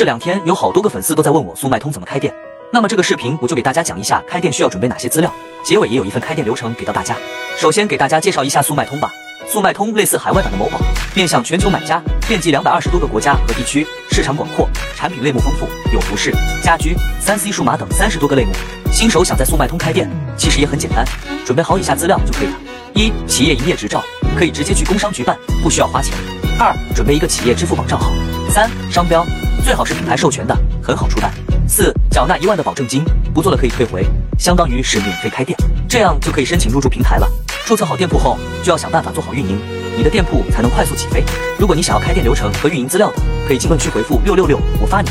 这两天有好多个粉丝都在问我速卖通怎么开店，那么这个视频我就给大家讲一下开店需要准备哪些资料，结尾也有一份开店流程给到大家。首先给大家介绍一下速卖通吧。速卖通类似海外版的某宝，面向全球买家，遍及两百二十多个国家和地区，市场广阔，产品类目丰富，有服饰、家居、三 C 数码等三十多个类目。新手想在速卖通开店，其实也很简单，准备好以下资料就可以了：一、企业营业执照，可以直接去工商局办，不需要花钱；二、准备一个企业支付宝账号；三、商标，最好是品牌授权的，很好出单；四、缴纳一万的保证金，不做了可以退回，相当于是免费开店，这样就可以申请入驻平台了。注册好店铺后，就要想办法做好运营，你的店铺才能快速起飞。如果你想要开店流程和运营资料的，可以进论区回复六六六，我发你。